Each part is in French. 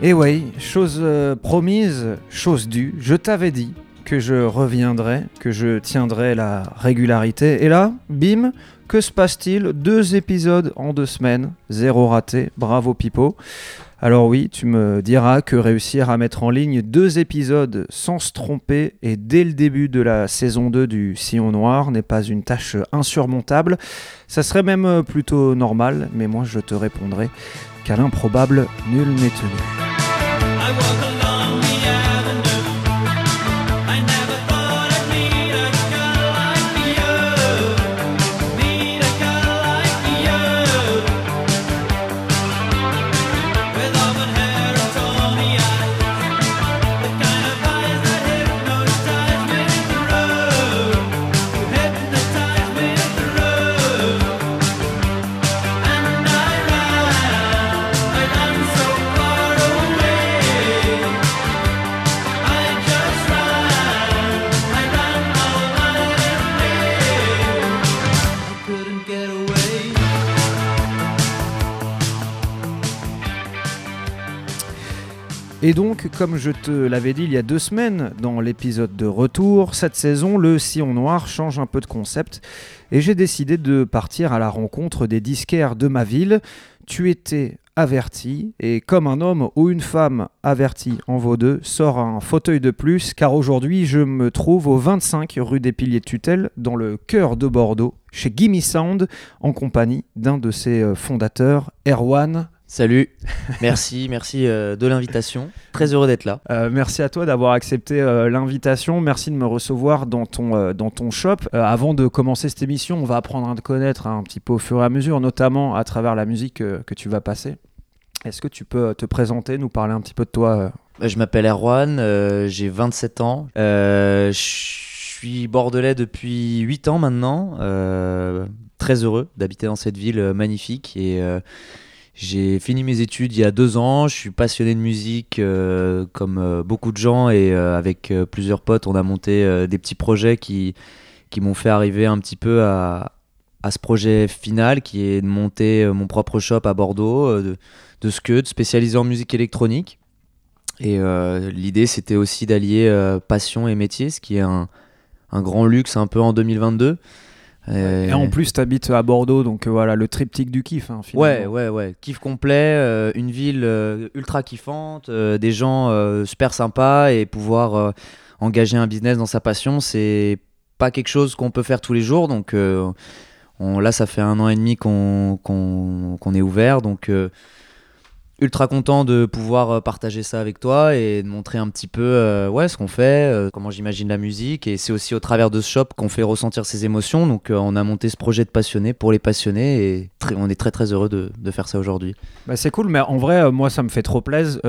Et oui, chose euh, promise, chose due, je t'avais dit que je reviendrais, que je tiendrais la régularité. Et là, bim, que se passe-t-il? Deux épisodes en deux semaines, zéro raté, bravo Pipo. Alors oui, tu me diras que réussir à mettre en ligne deux épisodes sans se tromper et dès le début de la saison 2 du Sillon Noir n'est pas une tâche insurmontable. Ça serait même plutôt normal, mais moi je te répondrai qu'à l'improbable, nul n'est tenu. Et donc, comme je te l'avais dit il y a deux semaines dans l'épisode de retour, cette saison, le Sillon Noir change un peu de concept et j'ai décidé de partir à la rencontre des disquaires de ma ville. Tu étais averti et comme un homme ou une femme averti en vaut deux, sort un fauteuil de plus car aujourd'hui je me trouve au 25 rue des Piliers de Tutelle dans le cœur de Bordeaux chez Gimme Sound en compagnie d'un de ses euh, fondateurs, Erwan. Salut, merci, merci euh, de l'invitation. Très heureux d'être là. Euh, merci à toi d'avoir accepté euh, l'invitation. Merci de me recevoir dans ton, dans ton shop. Avant de commencer cette émission, on va apprendre à te connaître un petit peu au fur et à mesure, notamment à travers la musique que tu vas passer. Est-ce que tu peux te présenter, nous parler un petit peu de toi Je m'appelle Erwan, j'ai 27 ans. Je suis bordelais depuis 8 ans maintenant. très heureux d'habiter dans cette ville magnifique. Et j'ai fini mes études il y a deux ans. Je suis passionné de musique euh, comme euh, beaucoup de gens. Et euh, avec plusieurs potes, on a monté des petits projets qui, qui m'ont fait arriver un petit peu à, à ce projet final qui est de monter mon propre shop à Bordeaux, de, de Scud, spécialisé en musique électronique. Et l'idée, c'était aussi d'allier passion et métier, ce qui est un, un grand luxe un peu en 2022. Et en plus, tu habites à Bordeaux, donc euh, voilà, le triptyque du kiff. hein. Ouais, ouais, ouais. Kiff complet, euh, une ville euh, ultra kiffante, des gens super sympas et pouvoir engager un business dans sa passion, c'est pas quelque chose qu'on peut faire tous les jours. Donc euh, on, là, ça fait un an et demi qu'on est ouvert. Donc euh, ultra content de pouvoir euh, partager ça avec toi et de montrer un petit peu euh, ouais, ce qu'on fait, euh, comment j'imagine la musique. Et c'est aussi au travers de ce shop qu'on fait ressentir ces émotions. Donc on a monté ce projet de passionnés pour les passionnés et on est très très heureux de, de faire ça aujourd'hui. Bah, c'est cool, mais en vrai, moi, ça me fait trop plaisir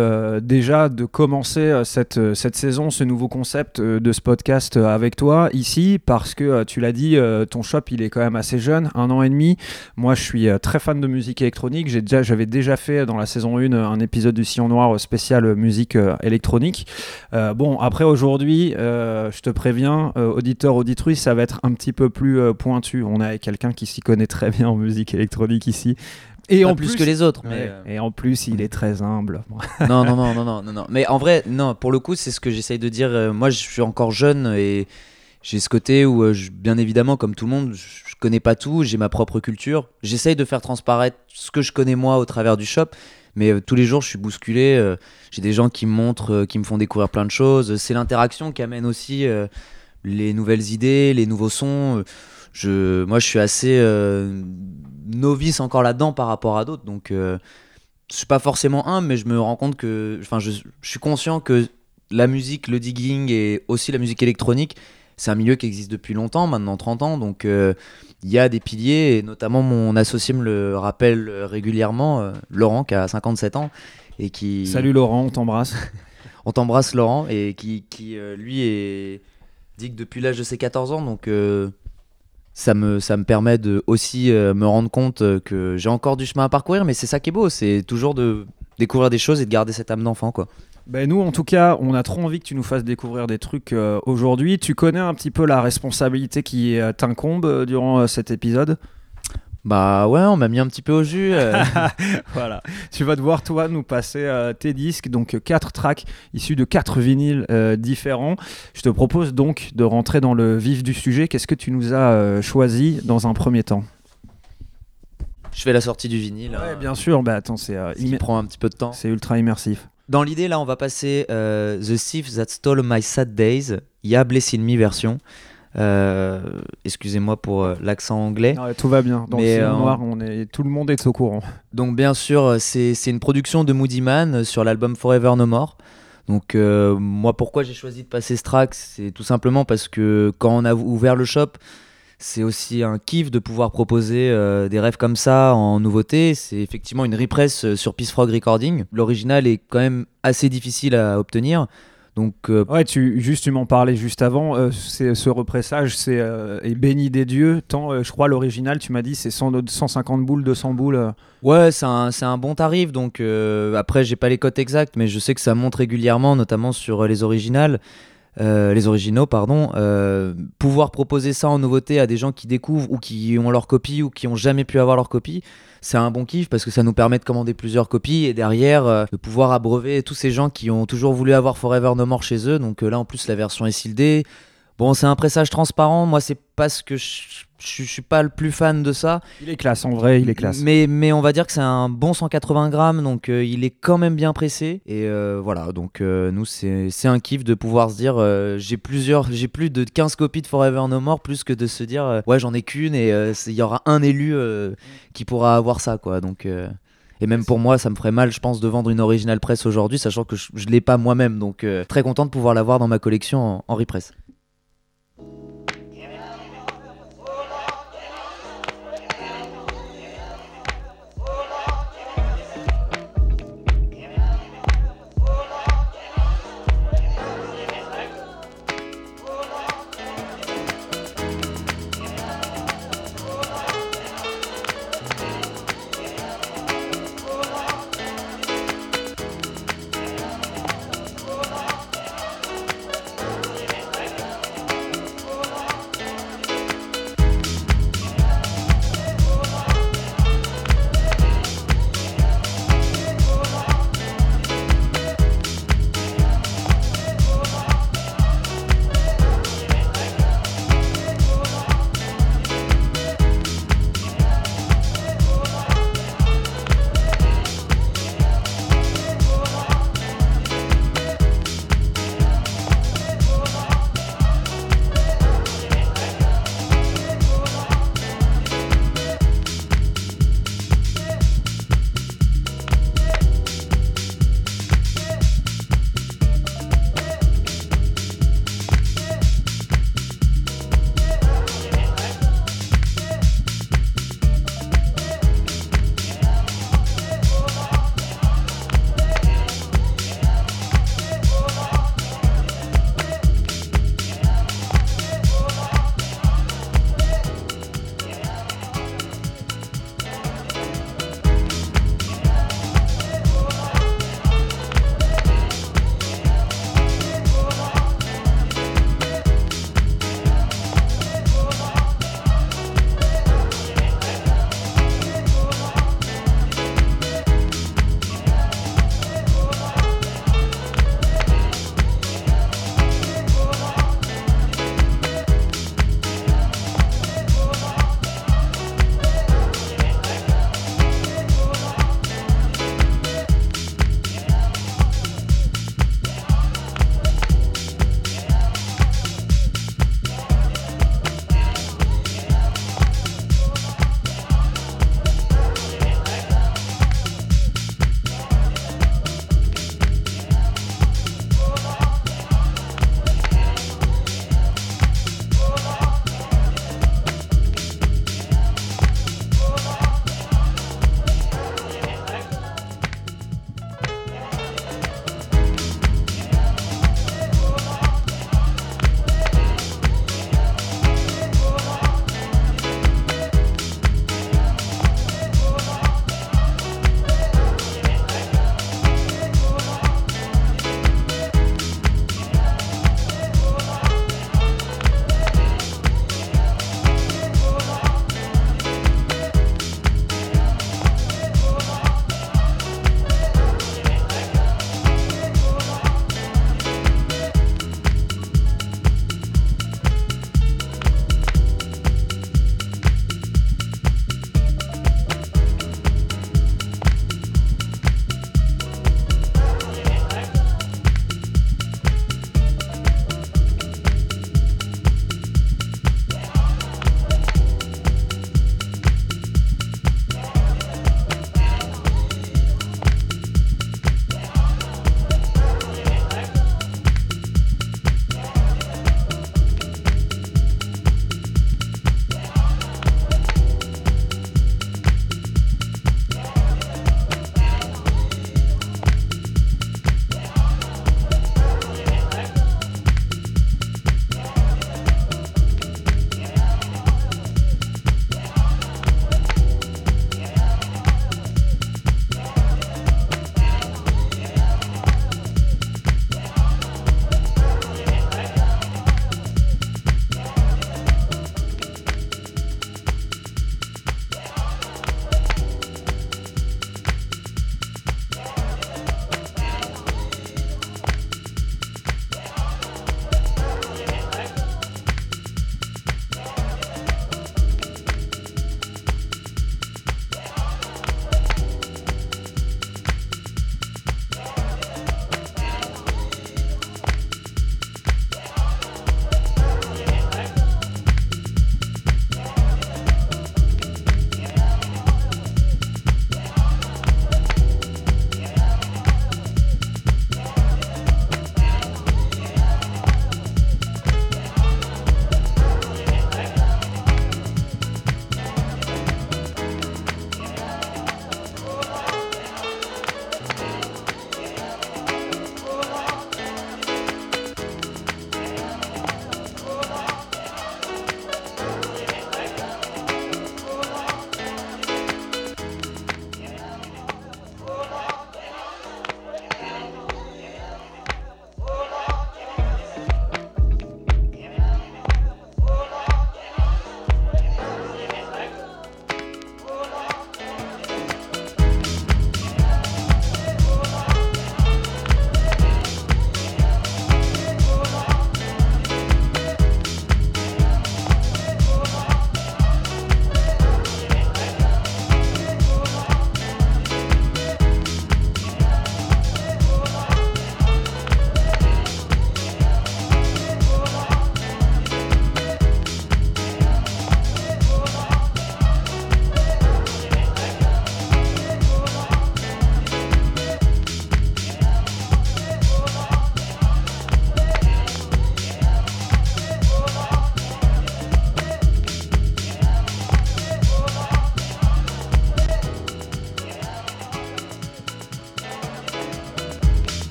déjà de commencer cette, cette saison, ce nouveau concept de ce podcast avec toi ici, parce que tu l'as dit, ton shop, il est quand même assez jeune, un an et demi. Moi, je suis très fan de musique électronique. J'ai déjà, j'avais déjà fait dans la saison 1 un épisode du Sillon Noir spécial musique euh, électronique. Euh, bon, après aujourd'hui, euh, je te préviens, auditeur, auditrice, ça va être un petit peu plus pointu. On a quelqu'un qui s'y connaît très bien en musique électronique ici. Et Pas en plus, que les autres. Mais, Ouais, euh, Et en plus, il est très humble. non, non, non, non, non, non, non. Mais en vrai, non, pour le coup, c'est ce que j'essaye de dire. Moi, je suis encore jeune et j'ai ce côté où, je- bien évidemment, comme tout le monde, je je connais pas tout, j'ai ma propre culture. J'essaye de faire transparaître ce que je connais moi au travers du shop. Mais euh, tous les jours, je suis bousculé. euh, j'ai des gens qui me montrent, euh, qui me font découvrir plein de choses. C'est l'interaction qui amène aussi les nouvelles idées, les nouveaux sons. Je, moi, je suis assez novice encore là-dedans par rapport à d'autres. Donc, je suis pas forcément un, mais je me rends compte que, enfin, je, je suis conscient que la musique, le digging et aussi la musique électronique, c'est un milieu qui existe depuis longtemps, maintenant 30 ans, donc il y a des piliers, et notamment mon associé me le rappelle euh, régulièrement, euh, Laurent, qui a 57 ans, et qui... Salut Laurent, on t'embrasse. On t'embrasse Laurent, et qui, qui euh, lui, est... dit que depuis l'âge de ses 14 ans, donc euh, ça, me, ça me permet de aussi euh, me rendre compte que j'ai encore du chemin à parcourir, mais c'est ça qui est beau, c'est toujours de découvrir des choses et de garder cette âme d'enfant, quoi. Ben nous, en tout cas, on a trop envie que tu nous fasses découvrir des trucs euh, aujourd'hui. Tu connais un petit peu la responsabilité qui euh, t'incombe euh, durant euh, cet épisode? Bah ouais, on m'a mis un petit peu au jus. Voilà. Tu vas devoir, toi, nous passer tes disques, donc quatre tracks issus de quatre vinyles différents. Je te propose donc de rentrer dans le vif du sujet. Qu'est-ce que tu nous as choisi dans un premier temps? Je fais la sortie du vinyle. Ouais, bien sûr. Bah attends, c'est immé- prend un petit peu de temps. c'est ultra immersif. Dans l'idée, là, on va passer euh, The Thief That Stole My Sad Days. Il y a Bless in Me version. Euh, Excusez-moi pour euh, l'accent anglais. Non, tout va bien. Dans Mais, le noir, on est, tout le monde est au courant. Donc bien sûr, c'est une production de Moody Man sur l'album Forever No More. Donc moi, pourquoi j'ai choisi de passer ce track C'est tout simplement parce que quand on a ouvert le shop, c'est aussi un kiff de pouvoir proposer euh, des rêves comme ça en nouveauté. C'est effectivement une repress euh, sur Peace Frog Recording. L'original est quand même assez difficile à obtenir. Donc euh, Ouais, tu, juste, tu m'en parlais juste avant. euh, c'est, ce repressage c'est, euh, est béni des dieux. Tant, je crois, l'original, tu m'as dit, c'est 100 150 boules, 200 boules. Ouais, c'est un, c'est un bon tarif. Donc après, j'ai pas les cotes exactes, mais je sais que ça monte régulièrement, notamment sur les originales, euh, les originaux, pardon. Euh, pouvoir proposer ça en nouveauté à des gens qui découvrent ou qui ont leur copie ou qui ont jamais pu avoir leur copie, c'est un bon kiff parce que ça nous permet de commander plusieurs copies et derrière euh, de pouvoir abreuver tous ces gens qui ont toujours voulu avoir Forever No More chez eux. Donc là, en plus, la version est shieldée. Bon, c'est un pressage transparent. Moi, c'est parce que je, je, je suis pas le plus fan de ça. Il est classe, en vrai, il est classe. Mais, mais on va dire que c'est un bon 180 grammes, donc euh, il est quand même bien pressé. Et euh, voilà, donc euh, nous, c'est un kiff de pouvoir se dire j'ai plusieurs, j'ai plus de 15 copies de Forever No More, plus que de se dire ouais, j'en ai qu'une et il y aura un élu qui pourra avoir ça, quoi. Donc. et même pour moi, ça me ferait mal, je pense, de vendre une original press aujourd'hui, sachant que je, je l'ai pas moi-même. Donc, euh, très content de pouvoir l'avoir dans ma collection en, en repress.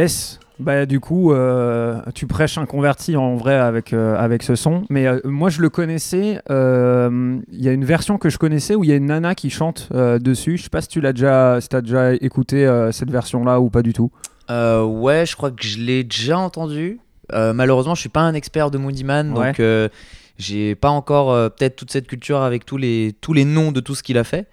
Yes. Bah du coup, euh, tu prêches un converti en vrai avec, euh, avec ce son. Mais euh, moi, je le connaissais. Il y a une version que je connaissais où il y a une nana qui chante dessus. Je sais pas si tu l'as déjà, si t'as déjà écouté cette version-là ou pas du tout. Ouais, je crois que je l'ai déjà entendu. Malheureusement, je suis pas un expert de Moody Man, Ouais. donc j'ai pas encore peut-être toute cette culture avec tous les, tous les noms de tout ce qu'il a fait.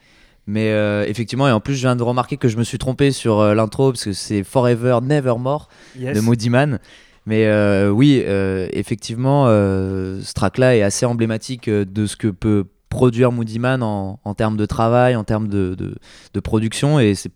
Mais euh, effectivement, et en plus, je viens de remarquer que je me suis trompé sur euh, l'intro parce que c'est Forever Nevermore de Moody Man. Mais euh, oui, effectivement, ce track-là est assez emblématique de ce que peut produire Moody Man en, en termes de travail, en termes de, de, de production. Et c'est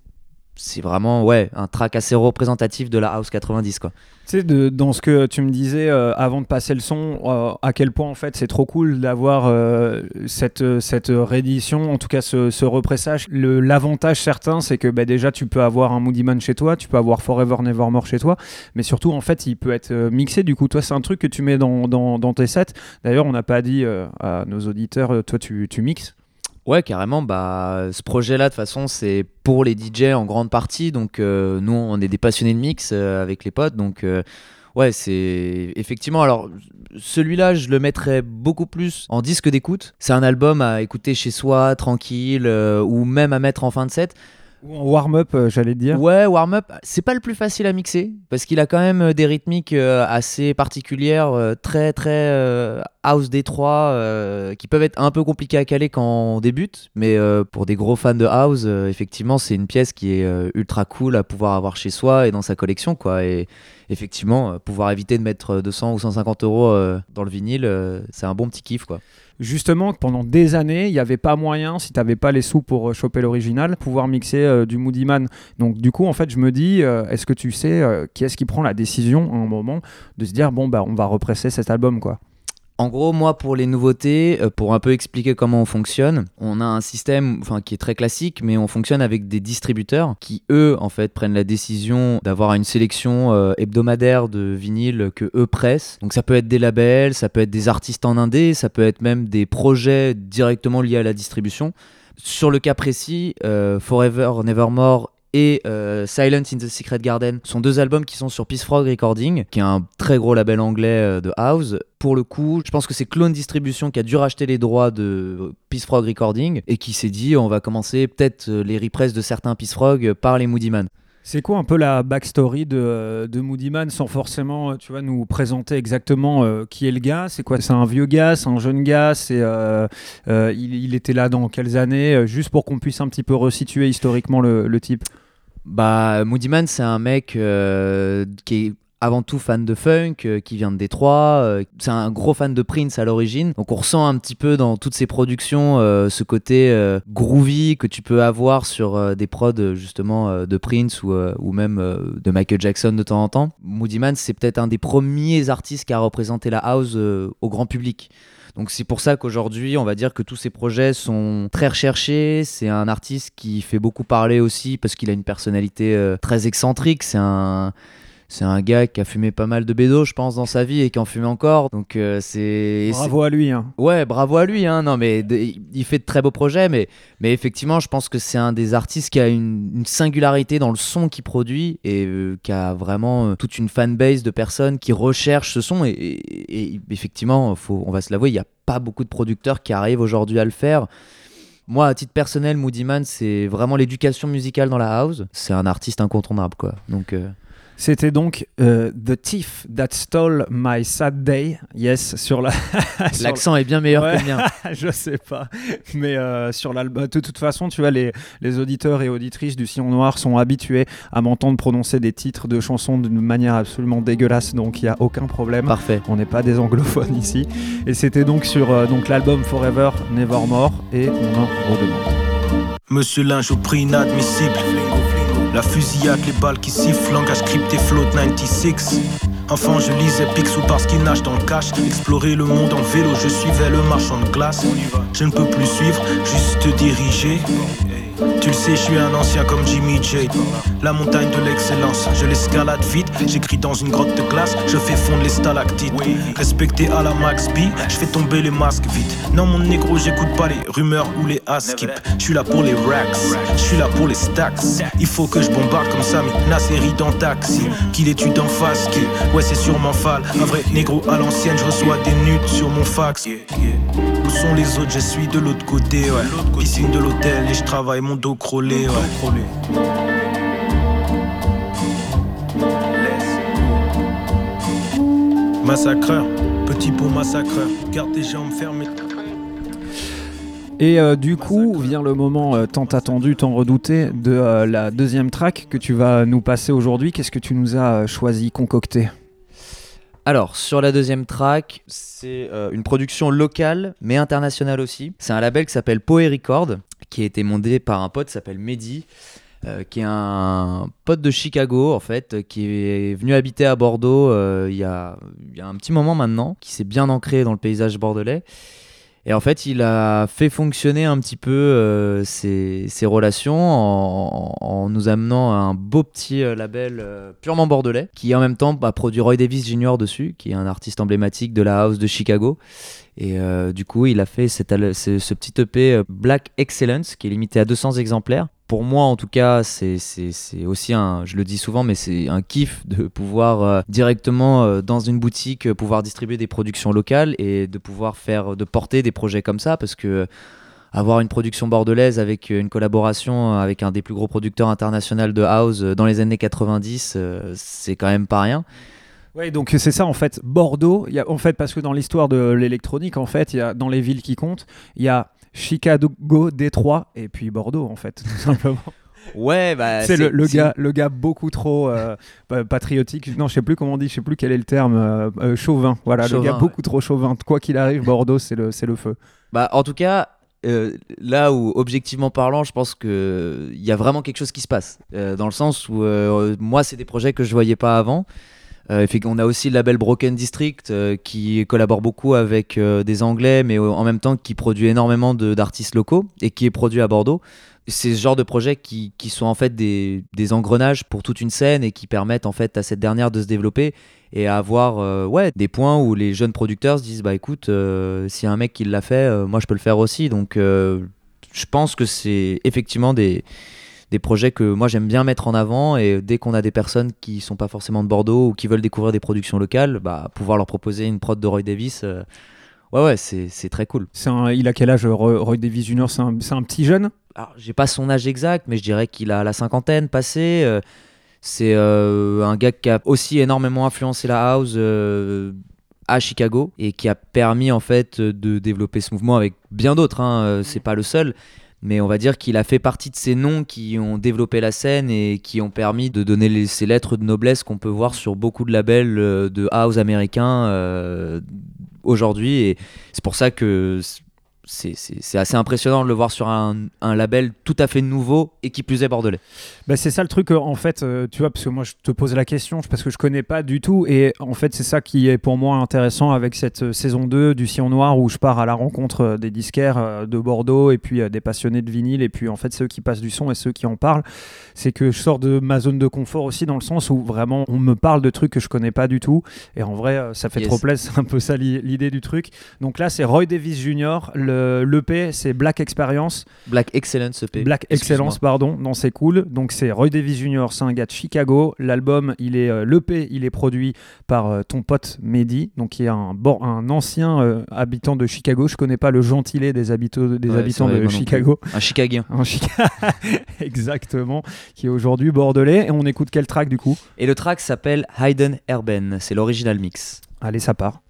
c'est vraiment ouais, un track assez représentatif de la House 90. Quoi. Tu sais, dans ce que tu me disais euh, avant de passer le son, euh, à quel point en fait c'est trop cool d'avoir euh, cette, cette réédition, en tout cas ce, ce repressage. L'avantage certain, c'est que bah, déjà tu peux avoir un Moody Man chez toi, tu peux avoir Forever Nevermore chez toi, mais surtout en fait il peut être mixé. Du coup, toi, c'est un truc que tu mets dans, dans, dans tes sets. D'ailleurs, on n'a pas dit à nos auditeurs, toi tu, tu mixes. Ouais, carrément. Bah, ce projet-là, de toute façon, c'est pour les DJ en grande partie. Donc, euh, nous, on est des passionnés de mix euh, avec les potes. Donc, euh, ouais, c'est effectivement. Alors, celui-là, je le mettrais beaucoup plus en disque d'écoute. C'est un album à écouter chez soi, tranquille, ou même à mettre en fin de set. Ou warm-up, euh, j'allais dire. Ouais, warm-up, c'est pas le plus facile à mixer parce qu'il a quand même euh, des rythmiques euh, assez particulières, très très house Détroit, qui peuvent être un peu compliquées à caler quand on débute, mais pour des gros fans de house, effectivement, c'est une pièce qui est ultra cool à pouvoir avoir chez soi et dans sa collection, quoi. Et effectivement, euh, pouvoir éviter de mettre 200 ou 150 euros euh, dans le vinyle, euh, c'est un bon petit kiff, quoi. Justement, pendant des années, il n'y avait pas moyen, si tu n'avais pas les sous pour euh, choper l'original, pouvoir mixer euh, du Moody Man. Donc du coup, en fait, je me dis, euh, est-ce que tu sais euh, qui est-ce qui prend la décision à un moment de se dire, bon, bah, on va represser cet album, quoi En gros, moi, pour les nouveautés, euh, pour un peu expliquer comment on fonctionne, on a un système enfin, qui est très classique, mais on fonctionne avec des distributeurs qui, eux, en fait, prennent la décision d'avoir une sélection euh, hebdomadaire de vinyles que eux pressent. Donc, ça peut être des labels, ça peut être des artistes en indé, ça peut être même des projets directement liés à la distribution. Sur le cas précis, euh, Forever Nevermore et euh, Silence in the Secret Garden sont deux albums qui sont sur Peace Frog Recording, qui est un très gros label anglais euh, de house. Pour le coup, je pense que c'est Clone Distribution qui a dû racheter les droits de Peace Frog Recording et qui s'est dit on va commencer peut-être euh, les represses de certains Peace Frog par les Moody Man. C'est quoi un peu la backstory de, de Moody Man sans forcément, euh, tu vois, nous présenter exactement euh, qui est le gars? C'est quoi? C'est un vieux gars? C'est un jeune gars? Euh, euh, il, était là dans quelles années? Euh, Juste pour qu'on puisse un petit peu resituer historiquement le type. Bah, Moody Man, c'est un mec euh, qui avant tout fan de funk, euh, qui vient de Détroit. euh, c'est un gros fan de Prince à l'origine. Donc on ressent un petit peu dans toutes ses productions euh, ce côté groovy que tu peux avoir sur des prods justement de Prince ou, même de Michael Jackson de temps en temps. Moody Man, c'est peut-être un des premiers artistes qui a représenté la house au grand public. Donc c'est pour ça qu'aujourd'hui, on va dire que tous ces projets sont très recherchés. C'est un artiste qui fait beaucoup parler aussi parce qu'il a une personnalité très excentrique. C'est un c'est un gars qui a fumé pas mal de bédos, je pense, dans sa vie et qui en fume encore. Donc euh, c'est Bravo à lui. hein. Ouais, bravo à lui. Hein. Non, mais il fait de très beaux projets, mais mais effectivement, je pense que c'est un des artistes qui a une, une singularité dans le son qu'il produit et euh, qui a vraiment euh, toute une fanbase de personnes qui recherchent ce son. Et, et- et effectivement, faut, on va se l'avouer, il n'y a pas beaucoup de producteurs qui arrivent aujourd'hui à le faire. Moi, à titre personnel, Moody Man, c'est vraiment l'éducation musicale dans la house. C'est un artiste incontournable, quoi. Donc, euh, C'était donc euh, The Thief That Stole My Sad Day. Yes, sur la. l'accent est bien meilleur Ouais. que le mien. Je sais pas. Mais euh, sur l'album. De toute façon, tu vois, les, les auditeurs et auditrices du Sillon Noir sont habitués à m'entendre prononcer des titres de chansons d'une manière absolument dégueulasse. Donc il n'y a aucun problème. Parfait. On n'est pas des anglophones ici. Et c'était donc sur euh, donc l'album Forever Nevermore. Et on en redemande. Monsieur Linge au prix inadmissible. La fusillade, les balles qui sifflent, langage crypté, float 96. Enfant, je lisais Picsou parce qu'il nage dans le cash. Explorer le monde en vélo, je suivais le marchand de glace. Je ne peux plus suivre, juste diriger. Tu le sais, je suis un ancien comme Jimmy J. La montagne de l'excellence, je l'escalade vite. J'écris dans une grotte de glace, je fais fondre les stalactites. Respecté à la Max B, je fais tomber les masques vite. Non, mon négro, j'écoute pas les rumeurs ou les askip. Je suis là pour les racks, je suis là pour les stacks. Il faut que je bombarde comme ça, mais série dans taxi. Qu'il étude en face, qui ouais, c'est sûrement fall. Un vrai négro à l'ancienne, je reçois des nudes sur mon fax. Où sont les autres? Je suis de l'autre côté, ouais. Piscine de l'hôtel et je travaille dos ouais. Massacreur, petit pot massacreur, garde tes jambes fermées. Et euh, du coup vient le moment euh, tant attendu, tant redouté de euh, la deuxième track que tu vas nous passer aujourd'hui. Qu'est-ce que tu nous as euh, choisi, concocté? Alors, sur la deuxième track, c'est euh, une production locale, mais internationale aussi. C'est un label qui s'appelle Poe Record, qui a été monté par un pote qui s'appelle Mehdi, euh, qui est un pote de Chicago, en fait, qui est venu habiter à Bordeaux euh, il y, a, il y a un petit moment maintenant, qui s'est bien ancré dans le paysage bordelais. Et en fait, il a fait fonctionner un petit peu euh, ses, ses relations en, en nous amenant à un beau petit euh, label euh, purement bordelais, qui en même temps a produit Roy Davis Jr. dessus, qui est un artiste emblématique de la house de Chicago. Et euh, du coup, il a fait cet al- ce, ce petit EP euh, Black Excellence, qui est limité à 200 exemplaires. Pour moi, en tout cas, c'est aussi un, je le dis souvent, mais c'est un kiff de pouvoir euh, directement euh, dans une boutique euh, pouvoir distribuer des productions locales et de pouvoir faire, de porter des projets comme ça, parce que avoir une production bordelaise avec une collaboration avec un des plus gros producteurs internationaux de house dans les années 90, euh, c'est quand même pas rien. Oui, donc c'est ça en fait. Bordeaux, en fait, parce que dans l'histoire de l'électronique, en fait, y a, dans les villes qui comptent, il y a Chicago, Détroit et puis Bordeaux, en fait, tout simplement. Ouais, bah c'est le, le gars, le gars beaucoup trop euh, pa- patriotique. Non, je sais plus comment on dit, je sais plus quel est le terme. euh, euh, chauvin. Voilà, le gars ouais. beaucoup trop chauvin. Quoi qu'il arrive, Bordeaux, c'est le, c'est le feu. Bah, en tout cas, euh, là où, objectivement parlant, je pense qu'il y a vraiment quelque chose qui se passe. Dans le sens où, moi, c'est des projets que je voyais pas avant. Euh, qu'on a aussi le label Broken District euh, qui collabore beaucoup avec euh, des Anglais, mais en même temps qui produit énormément d'artistes locaux et qui est produit à Bordeaux. C'est ce genre de projets qui, sont en fait des, engrenages pour toute une scène et qui permettent en fait à cette dernière de se développer et à avoir ouais, des points où les jeunes producteurs se disent bah écoute, euh, s'il y a un mec qui l'a fait, moi je peux le faire aussi. Donc je pense que c'est effectivement des, des projets que moi j'aime bien mettre en avant et dès qu'on a des personnes qui sont pas forcément de Bordeaux ou qui veulent découvrir des productions locales, bah, pouvoir leur proposer une prod de Roy Davis, euh, ouais ouais c'est c'est très cool. C'est un- il a quel âge, Roy, Davis Jr. C'est un, c'est un petit jeune? Alors j'ai pas son âge exact, mais je dirais qu'il a la cinquantaine passée. euh, c'est euh, un gars qui a aussi énormément influencé la house euh, à Chicago et qui a permis en fait de développer ce mouvement avec bien d'autres. Hein, c'est pas le seul. Mais on va dire qu'il a fait partie de ces noms qui ont développé la scène et qui ont permis de donner ces lettres de noblesse qu'on peut voir sur beaucoup de labels euh, de house américains euh, aujourd'hui. Et c'est pour ça que c'est- assez impressionnant de le voir sur un, un label tout à fait nouveau et qui plus est bordelais. Bah, c'est ça le truc, euh, en fait, euh, tu vois, parce que moi je te pose la question parce que je connais pas du tout, et en fait c'est ça qui est pour moi intéressant avec cette euh, saison 2 du Sillon Noir où je pars à la rencontre des disquaires de Bordeaux et puis des passionnés de vinyle, et puis en fait ceux qui passent du son et ceux qui en parlent, c'est que je sors de ma zone de confort aussi dans le sens où vraiment on me parle de trucs que je connais pas du tout, et en vrai ça fait Yes. trop plaisir, c'est un peu ça l'i- l'idée du truc. Donc là c'est Roy Davis Jr., le l'EP c'est Black Experience. Black Excellence EP. Black. Excellence, pardon. Non, c'est cool. Donc, c'est Roy Davis Jr., c'est un gars de Chicago. L'album, il est, euh, l'EP, il est produit par euh, ton pote Mehdi, donc qui est un, un ancien euh, habitant de Chicago. Je connais pas le gentilé des, habitants des Ouais, habitants c'est vrai, de Chicago. Un Chicagien. Un Chica- Exactement. Qui est aujourd'hui bordelais. Et on écoute quel track du coup? Et le track s'appelle Hayden Erben. C'est l'original mix. Allez, ça part.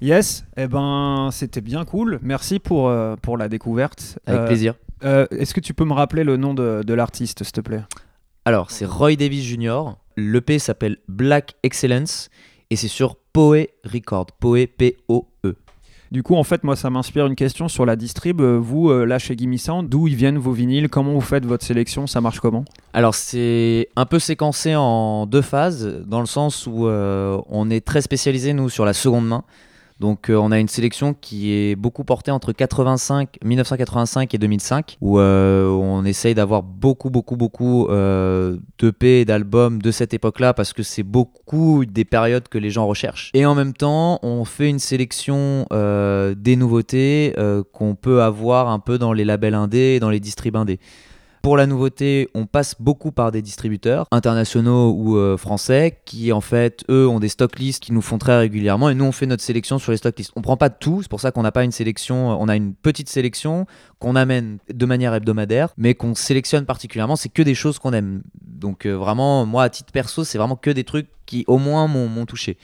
Yes, eh ben c'était bien cool. Merci pour, euh, pour la découverte. Avec Euh, plaisir. euh, Est-ce que tu peux me rappeler le nom de, de l'artiste, s'il te plaît? Alors, c'est Roy Davis Jr. L'EP s'appelle Black Excellence et c'est sur Poe Record. Poe, P-O-E. Du coup, en fait, moi, ça m'inspire une question sur la distrib. Vous, euh, là, chez Gimme Sound, d'où ils viennent vos vinyles? Comment vous faites votre sélection? Ça marche comment? Alors, c'est un peu séquencé en deux phases, dans le sens où euh, on est très spécialisé, nous, sur la seconde main. Donc, euh, on a une sélection qui est beaucoup portée entre 85, 1985 et 2005, où euh, on essaye d'avoir beaucoup, beaucoup, beaucoup euh, d'EP et d'albums de cette époque-là, parce que c'est beaucoup des périodes que les gens recherchent. Et en même temps, on fait une sélection euh, des nouveautés qu'on peut avoir un peu dans les labels indés et dans les distribs indés. Pour la nouveauté, on passe beaucoup par des distributeurs internationaux ou euh, français qui en fait eux ont des stock lists qui nous font très régulièrement et nous on fait notre sélection sur les stock lists. On prend pas tout, c'est pour ça qu'on n'a pas une sélection, on a une petite sélection qu'on amène de manière hebdomadaire mais qu'on sélectionne particulièrement, c'est que des choses qu'on aime. Donc euh, vraiment moi à titre perso, c'est vraiment que des trucs qui au moins m'ont touché.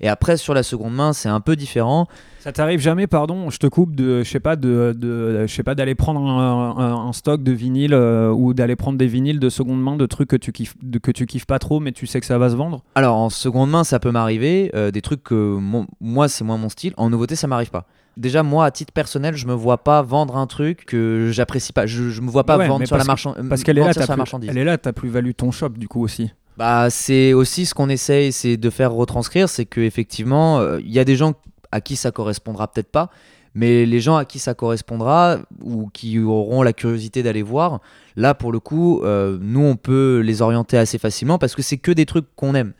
Et après sur la seconde main, c'est un peu différent. Ça t'arrive jamais, pardon, je te coupe, de, je sais pas, de, de, je sais pas, d'aller prendre un, un- un stock de vinyle euh, ou d'aller prendre des vinyles de seconde main de trucs que tu kiffes, de- que tu kiffes pas trop, mais tu sais que ça va se vendre? Alors en seconde main, ça peut m'arriver, euh, des trucs que mon- moi c'est moins mon style. En nouveauté, ça m'arrive pas. Déjà moi, à titre personnel, je me vois pas vendre un truc que j'apprécie pas. Je, je me vois pas Ouais, vendre sur la, parce marchand- Parce qu'elle est là, la plus, marchandise. elle est là, t'as plus valu ton shop du coup aussi. Bah c'est aussi ce qu'on essaye, c'est de faire retranscrire, c'est que effectivement, euh, il y a des gens à qui ça correspondra peut-être pas, mais les gens à qui ça correspondra ou qui auront la curiosité d'aller voir, là pour le coup, euh, nous on peut les orienter assez facilement parce que c'est que des trucs qu'on aime.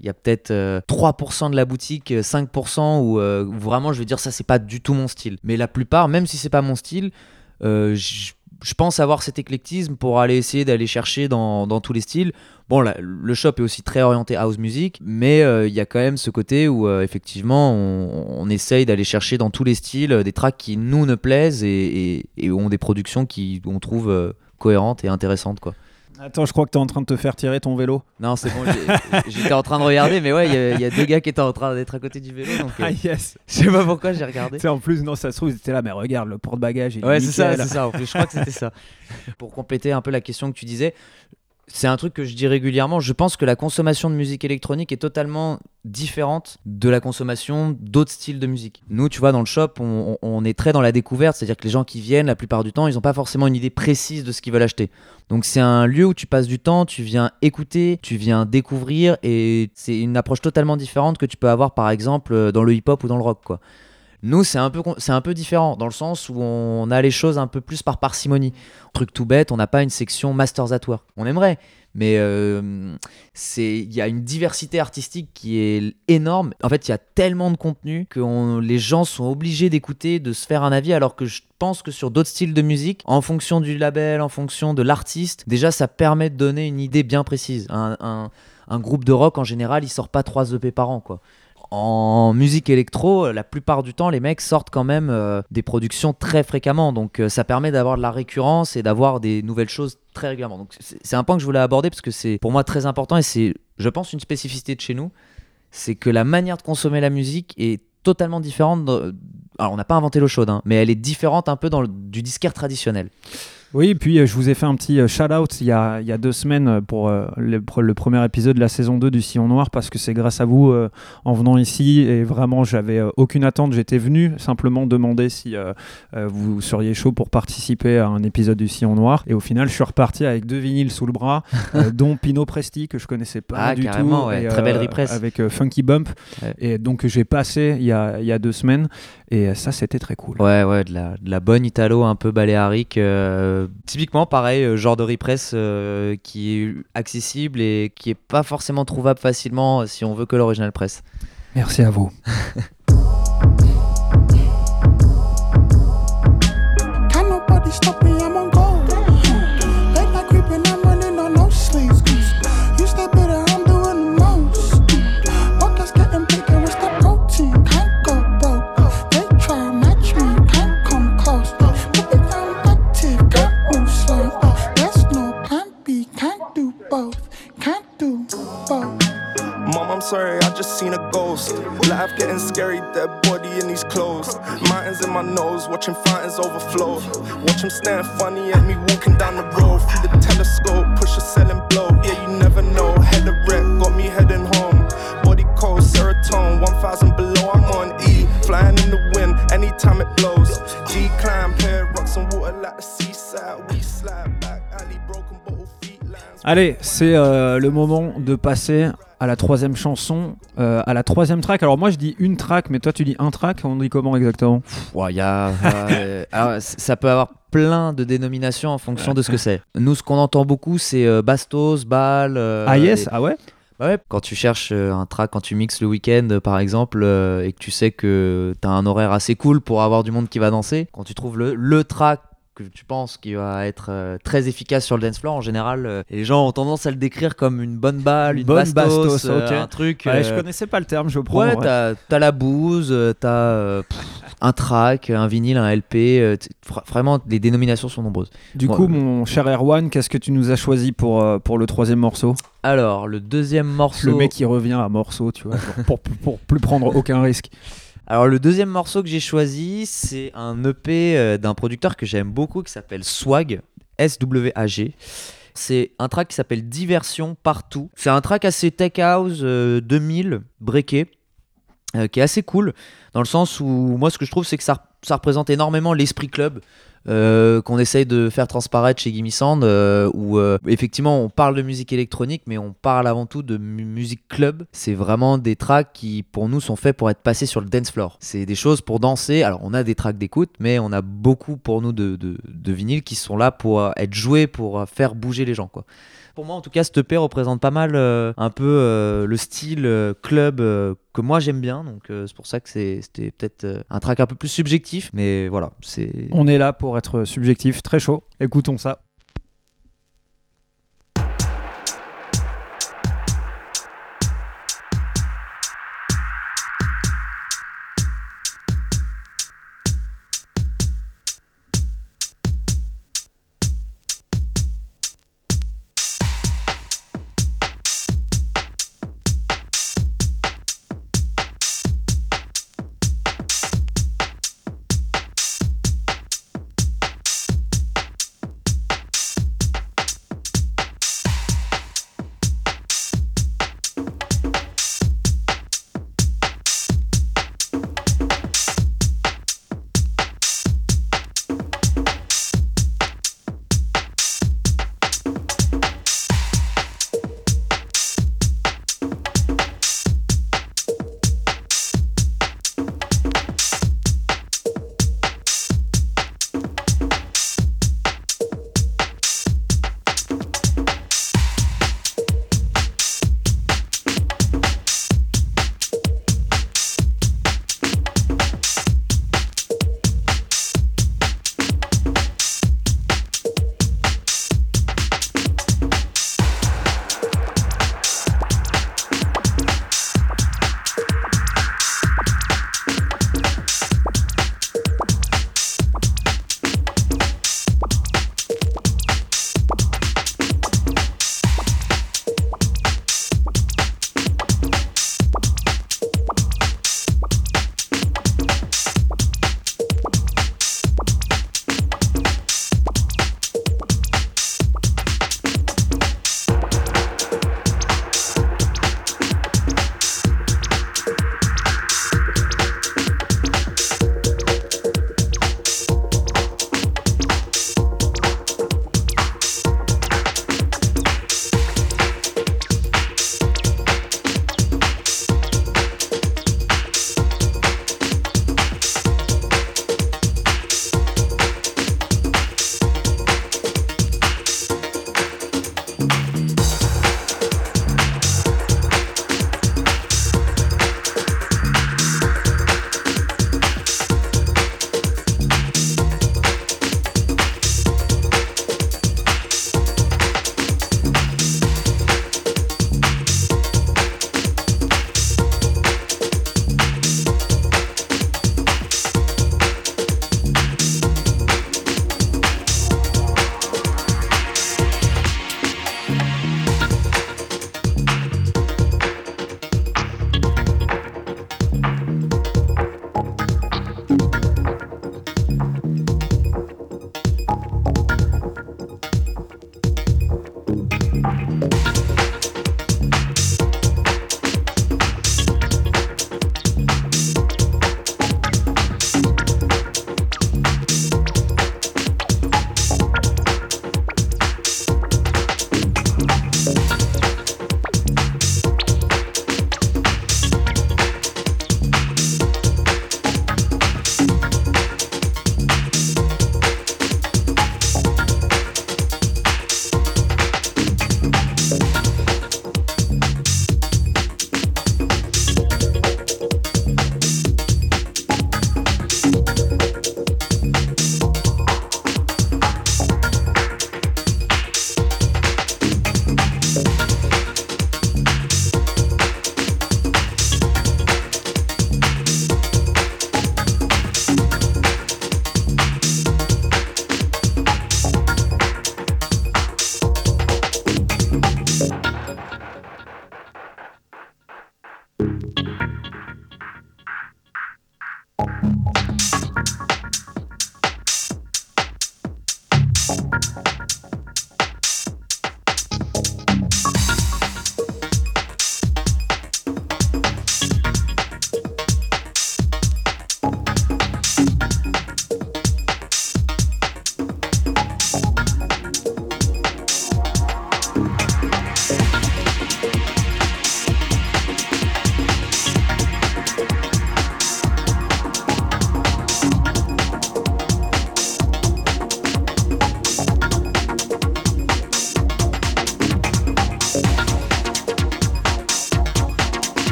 Il y a peut-être euh, 3% de la boutique, euh, 5% où, euh, vraiment je veux dire ça c'est pas du tout mon style. Mais la plupart, même si c'est pas mon style, euh, j- je pense avoir cet éclectisme pour aller essayer d'aller chercher dans, dans tous les styles. Bon, le shop est aussi très orienté house music, mais euh, il y a quand même ce côté où euh, effectivement on, essaye d'aller chercher dans tous les styles euh, des tracks qui nous ne plaisent et, et- ont des productions qui on trouve cohérentes et intéressantes quoi. Attends, je crois que t'es en train de te faire tirer ton vélo. Non, c'est bon, j'étais en train de regarder, mais ouais, il y a- il y, a deux gars qui étaient en train d'être à côté du vélo, donc euh, Ah yes. je sais pas pourquoi j'ai regardé. Tu sais, en plus, non, ça se trouve, ils étaient là, mais regarde, le porte-bagages. Ouais, c'est ça, c'est ça. En plus, je crois que c'était ça. Pour compléter un peu la question que tu disais, c'est un truc que je dis régulièrement. Je pense que la consommation de musique électronique est totalement différente de la consommation d'autres styles de musique. Nous, tu vois, dans le shop, on, est très dans la découverte, c'est-à-dire que les gens qui viennent, la plupart du temps, ils n'ont pas forcément une idée précise de ce qu'ils veulent acheter. Donc c'est un lieu où tu passes du temps, tu viens écouter, tu viens découvrir, et c'est une approche totalement différente que tu peux avoir, par exemple, euh, dans le hip-hop ou dans le rock, quoi. Nous, c'est un, peu, c'est un peu différent, dans le sens où on a les choses un peu plus par parcimonie. Truc tout bête, on n'a pas une section Masters at Work. On aimerait, mais euh, il y a une diversité artistique qui est énorme. En fait, il y a tellement de contenu que les gens sont obligés d'écouter, de se faire un avis, alors que je pense que sur d'autres styles de musique, en fonction du label, en fonction de l'artiste, déjà ça permet de donner une idée bien précise. Un groupe de rock en général, il sort pas 3 EP par an, quoi. En musique électro, la plupart du temps, les mecs sortent quand même euh, des productions très fréquemment. Donc euh, ça permet d'avoir de la récurrence et d'avoir des nouvelles choses très régulièrement. Donc c'est un point que je voulais aborder parce que c'est pour moi très important et c'est, je pense, une spécificité de chez nous. C'est que la manière de consommer la musique est totalement différente. Alors on n'a pas inventé l'eau chaude, hein, mais elle est différente un peu dans du disquaire traditionnel. Oui, et puis euh, je vous ai fait un petit euh, shout-out il y a, il y a deux semaines euh, pour le, pre- le premier épisode de la saison 2 du Sillon Noir parce que c'est grâce à vous euh, en venant ici et vraiment j'avais aucune attente. J'étais venu simplement demander si euh, vous seriez chaud pour participer à un épisode du Sillon Noir et au final je suis reparti avec deux vinyles sous le bras, euh, dont Pinot Presti que je connaissais pas Ah, du tout. ouais. et, Très belle represse. Avec Funky Bump. Ouais. Et donc j'ai passé il y a, il y a deux semaines et ça c'était très cool. Ouais, ouais, de la, de la bonne italo un peu baléarique. euh, typiquement, pareil, euh, genre de repress euh, qui est accessible et qui est pas forcément trouvable facilement euh, si on veut que l'original press. Merci à vous. Life getting scary, dead body in these clothes. Mountains in my nose, watching fountains overflow. Watch them staring funny at me walking down the road. Through the telescope, push a selling blow. Yeah, you never know. Head of wreck, got me heading home. Body cold, serotonin, 1000 below. I'm on E, flying in the wind, anytime it blows. Decline, pair rocks and water like the seaside. We slide back, alley broken bottle feet. Allez, c'est euh, le moment de passer à la troisième chanson, euh, à la troisième track. Alors moi je dis une track, mais toi tu dis un track. On dit comment exactement? Ouais, y a, euh, alors, ça peut avoir plein de dénominations en fonction de ce que c'est. Nous, ce qu'on entend beaucoup, c'est euh, bastos, bal. euh, Ah yes, ah ouais? Bah ouais, quand tu cherches un track, quand tu mixes le week-end par exemple, et que tu sais que tu as un horaire assez cool pour avoir du monde qui va danser, quand tu trouves le, le track que tu penses qui va être euh, très efficace sur le dance floor, en général, euh, les gens ont tendance à le décrire comme une bonne balle, une Bonne bastos, bastos, euh, un truc. Ouais, je connaissais pas le terme, je prends. Ouais, ouais. t'as la bouse, t'as un track, un vinyle, un LP. vraiment, les dénominations sont nombreuses. Du coup, mon cher Erwan, qu'est-ce que tu nous as choisi pour, pour le troisième morceau? Alors, le deuxième morceau. Le mec qui revient à morceau, tu vois, pour, pour, pour plus prendre aucun risque. Alors, le deuxième morceau que j'ai choisi, c'est un EP euh, d'un producteur que j'aime beaucoup qui s'appelle Swag, S-W-A-G. C'est un track qui s'appelle Diversion Partout. C'est un track assez tech house euh, 2000, breaké, euh, qui est assez cool, dans le sens où moi, ce que je trouve, c'est que ça représente énormément l'esprit club. Euh, qu'on essaye de faire transparaître chez Gimme Sound, euh, où euh, effectivement on parle de musique électronique, mais on parle avant tout de mu- musique club. C'est vraiment des tracks qui, pour nous, sont faits pour être passés sur le dance floor. C'est des choses pour danser. Alors, on a des tracks d'écoute, mais on a beaucoup pour nous de, de, de vinyles qui sont là pour être joués, pour faire bouger les gens, quoi. Pour moi, en tout cas, cette EP représente pas mal euh, un peu euh, le style euh, club que moi j'aime bien. Donc, c'est pour ça que c'était peut-être un track un peu plus subjectif. Mais voilà, c'est. On est là pour être subjectif, très chaud. Écoutons ça.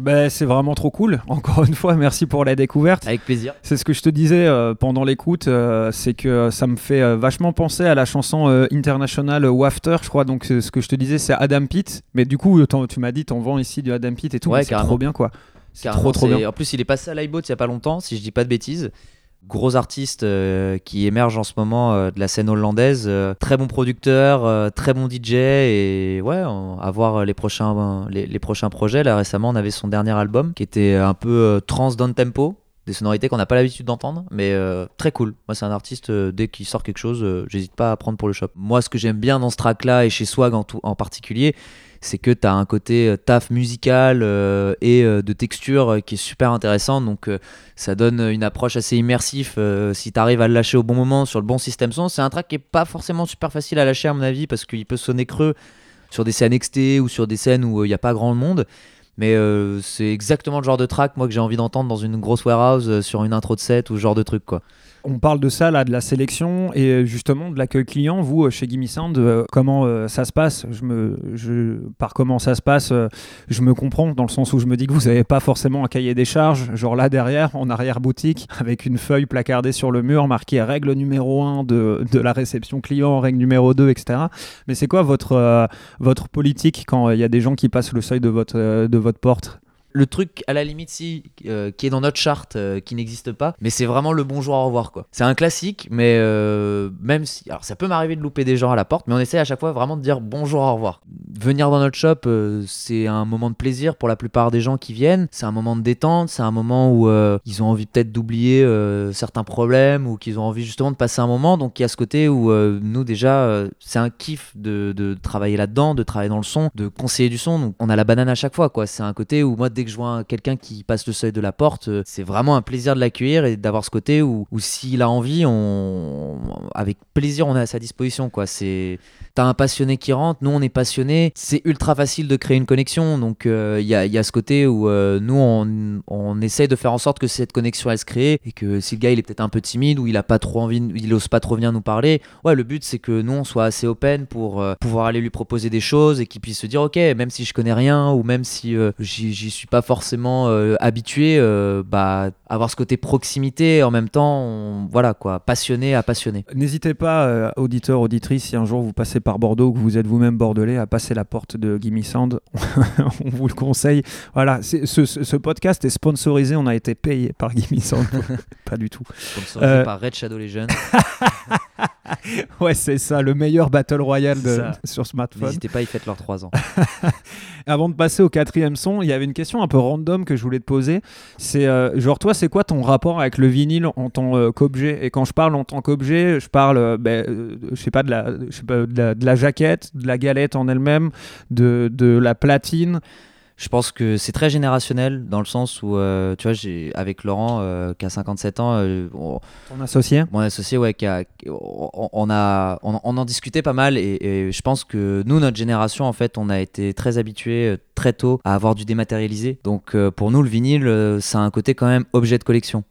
Ben, c'est vraiment trop cool. Encore une fois, merci pour la découverte. Avec plaisir. C'est ce que je te disais euh, pendant l'écoute, euh, c'est que ça me fait euh, vachement penser à la chanson euh, International Wafter, je crois. Donc ce que je te disais, c'est Adam Pitt. Mais du coup, tu m'as dit, t'en vends ici du Adam Pitt et tout. Ouais, c'est trop bien, quoi. C'est trop, trop bien. En plus, il est passé à l'iBot il y a pas longtemps, si je dis pas de bêtises. Gros artiste euh, qui émerge en ce moment euh, de la scène hollandaise. euh, très bon producteur, très bon DJ et ouais, à voir les prochains, projets. Là récemment, on avait son dernier album qui était un peu trans down tempo. Des sonorités qu'on n'a pas l'habitude d'entendre, mais très cool. Moi, c'est un artiste, dès qu'il sort quelque chose, j'hésite pas à prendre pour le shop. Moi, ce que j'aime bien dans ce track-là, et chez Swag en, tout, en particulier, c'est que tu as un côté euh, taf musical euh, et euh, de texture qui est super intéressant. Donc ça donne une approche assez immersif euh, si tu arrives à le lâcher au bon moment sur le bon système son. C'est un track qui est pas forcément super facile à lâcher à mon avis parce qu'il peut sonner creux sur des scènes XT ou sur des scènes où il n'y a pas grand monde. Mais c'est exactement le genre de track moi que j'ai envie d'entendre dans une grosse warehouse sur une intro de set ou ce genre de truc quoi. On parle de ça, là, de la sélection et euh, justement de l'accueil client. Vous, euh, chez Gimme euh, comment ça se passe? Je me, Par comment ça se passe, je me comprends dans le sens où je me dis que vous n'avez pas forcément un cahier des charges, genre là derrière, en arrière-boutique, avec une feuille placardée sur le mur marquée règle numéro 1 de, de la réception client, règle numéro 2, etc. Mais c'est quoi votre, votre politique quand il y a des gens qui passent le seuil de votre porte? Le truc à la limite si euh, qui est dans notre charte euh, qui n'existe pas mais c'est vraiment le bonjour au revoir quoi. C'est un classique mais euh, même si alors ça peut m'arriver de louper des gens à la porte mais on essaie à chaque fois vraiment de dire bonjour au revoir. Venir dans notre shop c'est un moment de plaisir pour la plupart des gens qui viennent c'est un moment de détente c'est un moment où ils ont envie peut-être d'oublier certains problèmes ou qu'ils ont envie justement de passer un moment. Donc il y a ce côté où nous déjà c'est un kiff de, de travailler là-dedans de travailler dans le son de conseiller du son. Donc on a la banane à chaque fois quoi. C'est un côté où moi que je vois un- quelqu'un qui passe le seuil de la porte euh, c'est vraiment un plaisir de l'accueillir et d'avoir ce côté où, où s'il a envie on avec plaisir on est à sa disposition quoi. C'est T'as un passionné qui rentre, nous on est passionné, c'est ultra facile de créer une connexion, donc euh, il y, a, y a ce côté où euh, nous on, on essaye de faire en sorte que cette connexion elle se crée et que si le gars il est peut-être un peu timide ou il a pas trop envie, il ose pas trop venir nous parler, ouais le but c'est que nous on soit assez open pour euh, pouvoir aller lui proposer des choses et qu'il puisse se dire ok même si je connais rien ou même si euh, j'y suis pas forcément euh, habitué, euh, bah avoir ce côté proximité en même temps, on- voilà quoi, passionné à passionné. N'hésitez pas, euh, auditeurs, auditrices, si un jour vous passez par Bordeaux ou que vous êtes vous-même bordelais, à passer la porte de Gimme Sound. on vous le conseille. Voilà, ce, ce- ce podcast est sponsorisé, on a été payé par Gimme Sound. pas du tout. Sponsorisé par Red Shadow Legends. Ouais, c'est ça, le meilleur Battle Royale de- sur smartphone. N'hésitez pas, ils fêtent leurs 3 ans. Avant de passer au quatrième son, il y avait une question un peu random que je voulais te poser. C'est euh, genre toi, c'est quoi ton rapport avec le vinyle en tant euh, qu'objet? Et quand je parle en tant qu'objet, je parle, euh, ben, je sais pas, de la, pas, de la, jaquette, de la galette en elle-même, de la platine. Je pense que c'est très générationnel dans le sens où, euh, tu vois, j'ai avec Laurent euh, qui a 57 ans, euh, on- Ton associé? Mon associé, ouais, qui a, on, on a, on, on en discutait pas mal et, et je pense que nous, notre génération, en fait, on a été très habitués très tôt à avoir du dématérialisé. Donc pour nous, le vinyle, ça a un côté quand même objet de collection.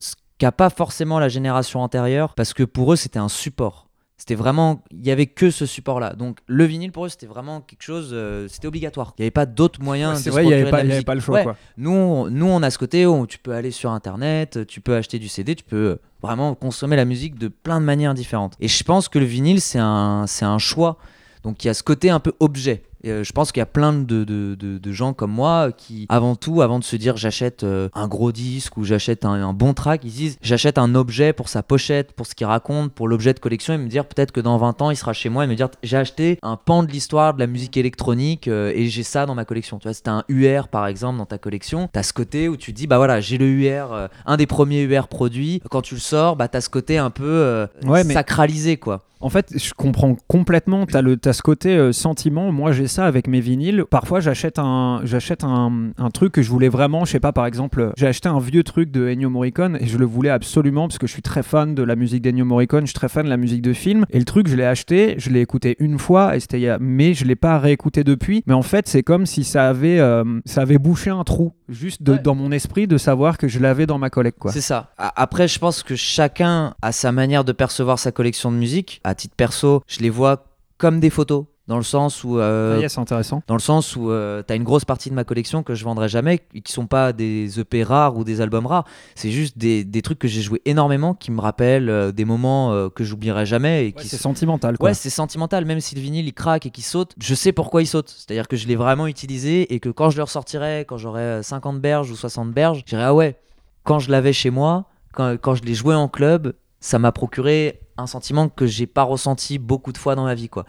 Ce qu'a pas forcément la génération antérieure, parce que pour eux, c'était un support. C'était vraiment, il y avait que ce support-là. Donc le vinyle pour eux, c'était vraiment quelque chose, euh, c'était obligatoire. Il n'y avait pas d'autres moyens. Ouais, C'est vrai, il n'y avait, pas- avait le choix. Ouais, Quoi. nous, on, nous, on a ce côté où tu peux aller sur Internet, tu peux acheter du CD, tu peux vraiment consommer la musique de plein de manières différentes. Et je pense que le vinyle, c'est un, c'est un choix. Donc il y a ce côté un peu objet. Et, euh, je pense qu'il y a plein de, de, de- de gens comme moi qui, avant tout, avant de se dire j'achète euh, un gros disque ou j'achète un, un bon track, ils se disent j'achète un objet pour sa pochette, pour ce qu'il raconte, pour l'objet de collection et me dire peut-être que dans 20 ans il sera chez moi et me dire j'ai acheté un pan de l'histoire de la musique électronique euh, et j'ai ça dans ma collection. Tu vois, c'est un UR par exemple dans ta collection, t'as ce côté où tu dis bah voilà j'ai le UR, un des premiers UR produits. Quand tu le sors, bah t'as ce côté un peu euh, Ouais, sacralisé quoi. En fait, je comprends complètement. Tu as, ce côté euh, sentiment. Moi, j'ai ça avec mes vinyles. Parfois, j'achète un, j'achète un, un truc que je voulais vraiment. Je sais pas, par exemple, j'ai acheté un vieux truc de Ennio Morricone et je le voulais absolument parce que je suis très fan de la musique d'Ennio Morricone. Je suis très fan de la musique de film. Et le truc, je l'ai acheté, je l'ai écouté une fois, et c'était a- mais je l'ai pas réécouté depuis. Mais en fait, c'est comme si ça avait, euh, ça avait bouché un trou juste de- Ouais. dans mon esprit de savoir que je l'avais dans ma collecte. Quoi. C'est ça. Après, je pense que chacun a sa manière de percevoir sa collection de musique. À titre perso, je les vois comme des photos. Dans le sens où euh, Ah, yes, intéressant. dans le sens où euh, t'as une grosse partie de ma collection que je vendrai jamais, et qui sont pas des EP rares ou des albums rares. C'est juste des, des trucs que j'ai joué énormément, qui me rappellent euh, des moments euh, que j'oublierai jamais et Ouais, qui c'est sentimental, quoi. Ouais, c'est sentimental, même si le vinyle il craque et qu'il saute, je sais pourquoi il saute. C'est-à-dire que je l'ai vraiment utilisé et que quand je le ressortirai, quand j'aurai 50 berges ou 60 berges, je dirais ah ouais, quand je l'avais chez moi, quand, quand je l'ai joué en club, ça m'a procuré un sentiment que j'ai pas ressenti beaucoup de fois dans ma vie, quoi.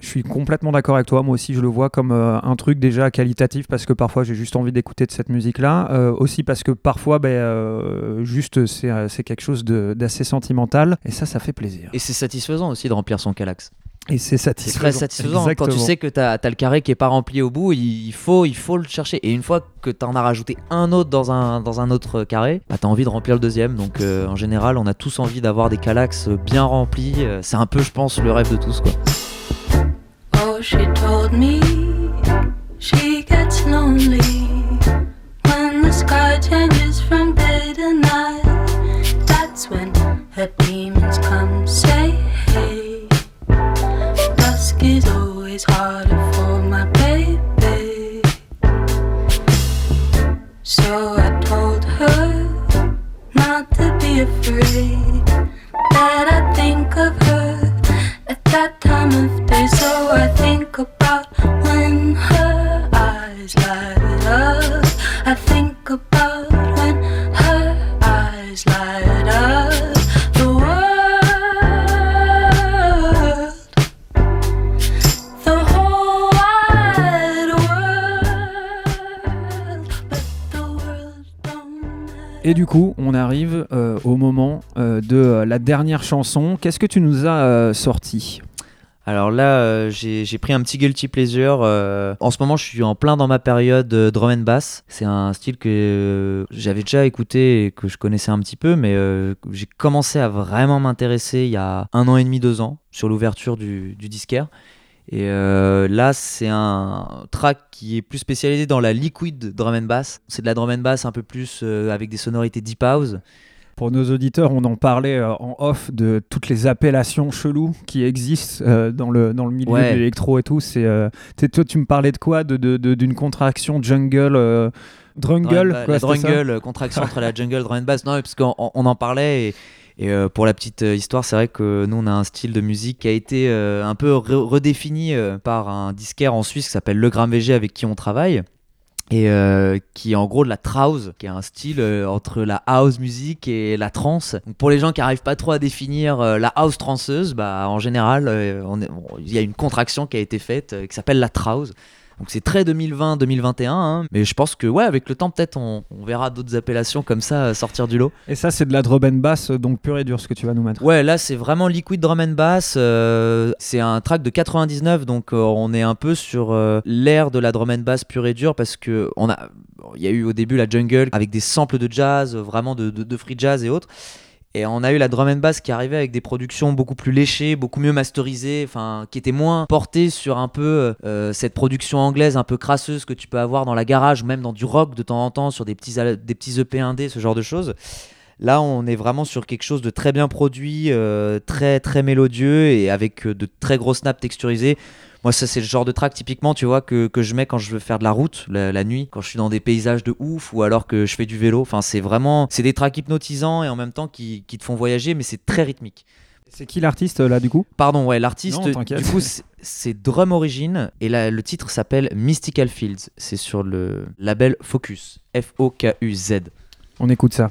Je suis complètement d'accord avec toi. Moi aussi, je le vois comme euh, un truc déjà qualitatif parce que parfois j'ai juste envie d'écouter de cette musique-là. Euh, aussi parce que parfois, ben, euh, juste c'est c'est quelque chose d'assez sentimental et ça, ça fait plaisir. Et c'est satisfaisant aussi de remplir son calax. Et c'est C'est satisfaisant. très satisfaisant quand tu sais que t'as as le carré qui est pas rempli au bout, il faut, il faut le chercher. Et une fois que t'en as rajouté un autre dans un, dans un autre carré, bah t'as envie de remplir le deuxième. Donc euh, en général, on a tous envie d'avoir des calax bien remplis. C'est un peu, je pense, le rêve de tous quoi. Oh, she told me she gets lonely when the sky changes from day to night. That's when her demons come say, hey. Dusk is always harder for my baby. So euh, la dernière chanson. Qu'est-ce que tu nous as euh, sorti? Alors là, euh, j'ai pris un petit guilty pleasure. en ce moment, je suis en plein dans ma période drum and bass. C'est un style que j'avais déjà écouté et que je connaissais un petit peu, mais j'ai commencé à vraiment m'intéresser il y a un an et demi, deux ans, sur l'ouverture du, du disquaire. Et là, c'est un track qui est plus spécialisé dans la liquid drum and bass. C'est de la drum and bass un peu plus avec des sonorités deep house. Pour nos auditeurs, on en parlait euh, en off de toutes les appellations cheloues qui existent euh, dans, le, dans le milieu Ouais. de l'électro et tout. C'est, euh, toi, tu me parlais de quoi? De, de- de- D'une contraction jungle euh, Drungle Drum and ba- quoi, la drungle, contraction entre la jungle, drum and bass. Non, parce qu'on on- on en parlait et, et, euh, pour la petite histoire, c'est vrai que nous on a un style de musique qui a été euh, un peu re- redéfini euh, par un disquaire en Suisse qui s'appelle Le Gramme VG avec qui on travaille. Et euh, qui est en gros de la trance, qui est un style euh, entre la house music et la trance. Pour les gens qui arrivent pas trop à définir euh, la house tranceuse, bah en général, euh, il y a une contraction qui a été faite qui s'appelle la trance. Donc c'est très 2020-2021, hein, mais je pense que ouais, avec le temps peut-être on, on verra d'autres appellations comme ça euh, sortir du lot. Et ça, c'est de la drum and bass, euh, donc pur et dur ce que tu vas nous mettre. Ouais, là c'est vraiment liquid drum and bass. euh, c'est un track de 99, donc euh, on est un peu sur euh, l'ère de la drum and bass pure et dure parce que on a, il y a eu au début la jungle avec des samples de jazz, vraiment de, de- de free jazz et autres. Et on a eu la drum and bass qui arrivait avec des productions beaucoup plus léchées, beaucoup mieux masterisées, enfin qui étaient moins portées sur un peu euh, cette production anglaise un peu crasseuse que tu peux avoir dans la garage ou même dans du rock de temps en temps sur des petits des petits EP indés, ce genre de choses. Là, on est vraiment sur quelque chose de très bien produit, euh, très très mélodieux et avec euh, de très gros snaps texturisés. Moi, ça, c'est le genre de track typiquement, tu vois, que, que je mets quand je veux faire de la route la, la nuit, quand je suis dans des paysages de ouf ou alors que je fais du vélo. Enfin, c'est vraiment, c'est des tracks hypnotisants et en même temps qui, qui te font voyager, mais c'est très rythmique. C'est qui l'artiste là du coup? Pardon, ouais, l'artiste, du coup, c'est- Drum Origin et la- le titre s'appelle Mystical Fields. C'est sur le label Focus, F-O-K-U-Z. On écoute ça.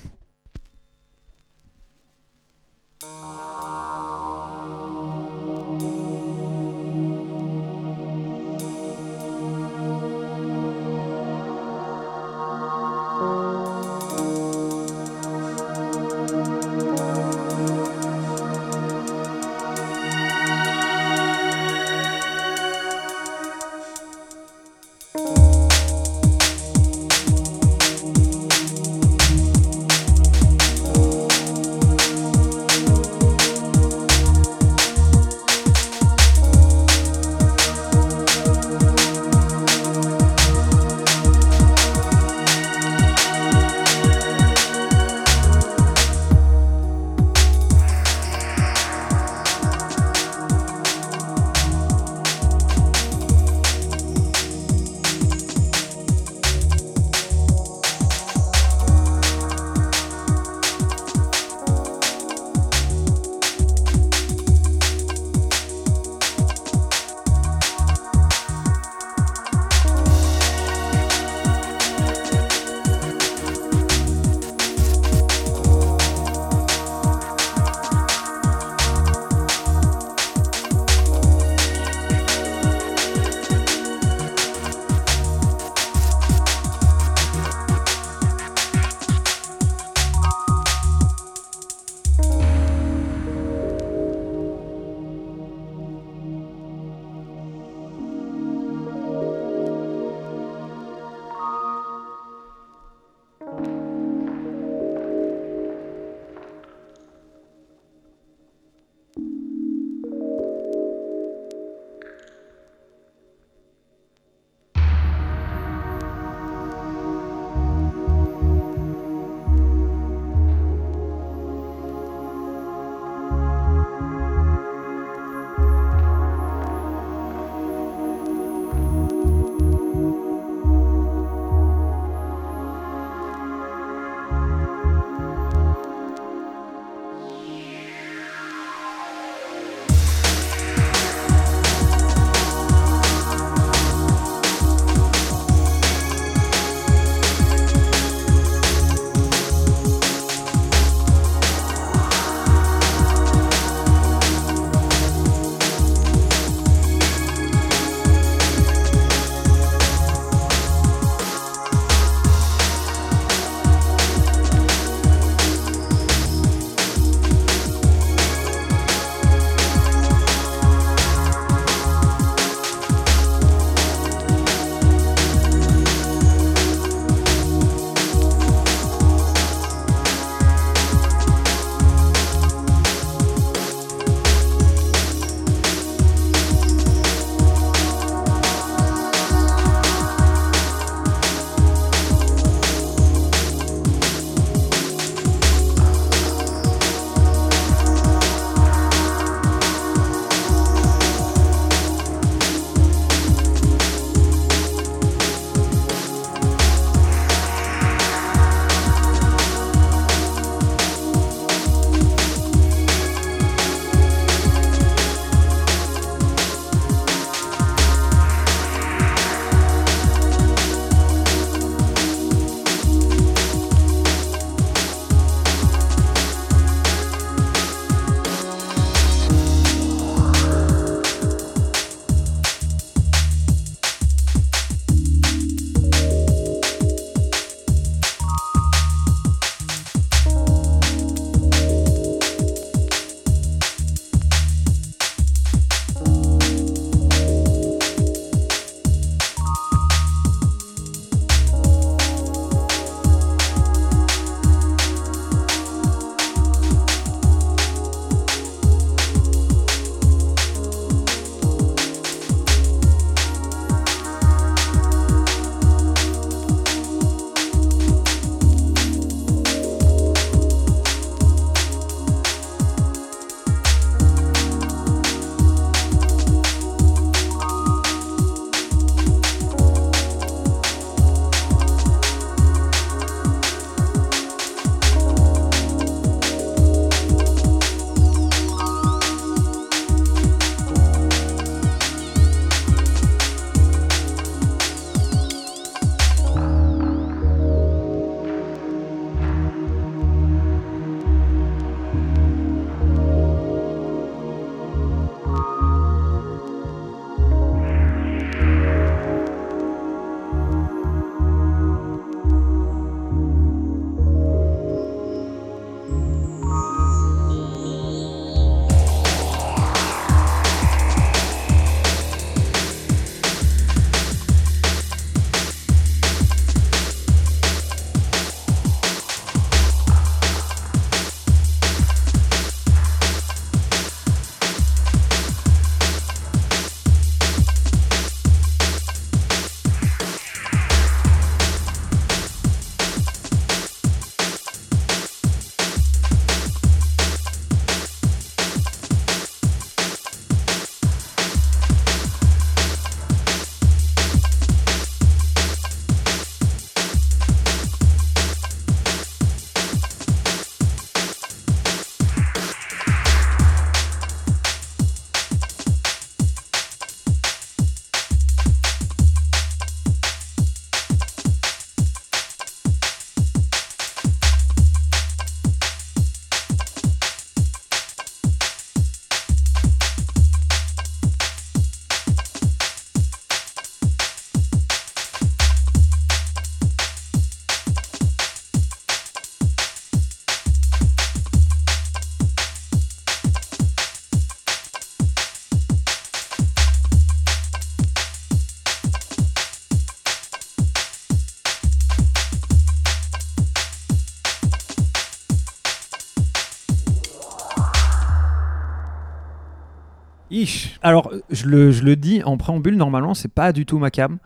Alors, je le, dis en préambule, normalement, c'est pas du tout ma cam.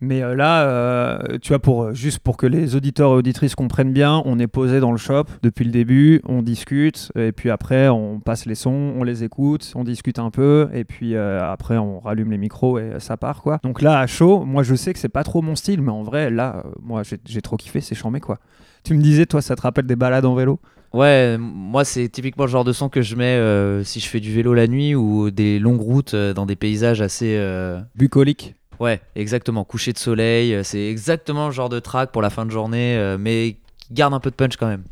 Mais euh, là, euh, tu vois, pour, euh, juste pour que les auditeurs et auditrices comprennent bien, on est posé dans le shop depuis le début, on discute, et puis après, on passe les sons, on les écoute, on discute un peu, et puis après, on rallume les micros et ça part, quoi. Donc là, à chaud, moi, je sais que c'est pas trop mon style, mais en vrai, là, moi, j'ai j'ai trop kiffé, c'est chambé, quoi. Tu me disais, toi, ça te rappelle des balades en vélo? Ouais, moi c'est typiquement le genre de son que je mets euh, si je fais du vélo la nuit ou des longues routes euh, dans des paysages assez. euh, Bucolique Ouais, exactement. Coucher de soleil, euh, c'est exactement le genre de track pour la fin de journée, mais qui garde un peu de punch quand même.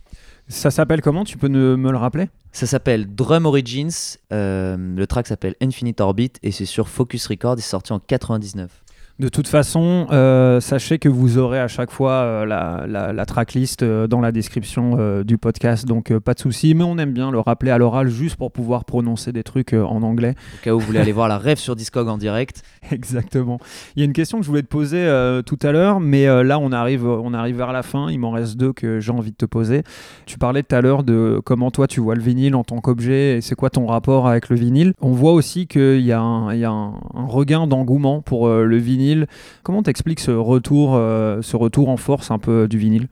Ça s'appelle comment? Tu peux ne- me le rappeler? Ça s'appelle Drum Origins. le track s'appelle Infinite Orbit et c'est sur Focus Records. C'est sorti en 99. De toute façon, euh, sachez que vous aurez à chaque fois euh, la, la- la tracklist euh, dans la description du podcast, donc pas de souci. Mais on aime bien le rappeler à l'oral juste pour pouvoir prononcer des trucs en anglais. Au cas où vous voulez aller voir la rêve sur Discog en direct. Exactement. Il y a une question que je voulais te poser tout à l'heure, mais là on arrive, on arrive vers la fin. Il m'en reste deux que j'ai envie de te poser. Tu parlais tout à l'heure de comment toi tu vois le vinyle en tant qu'objet et c'est quoi ton rapport avec le vinyle. On voit aussi qu'il y a un, il y a un- un regain d'engouement pour le vinyle. Comment t'expliques ce retour, euh, ce retour en force un peu du vinyle?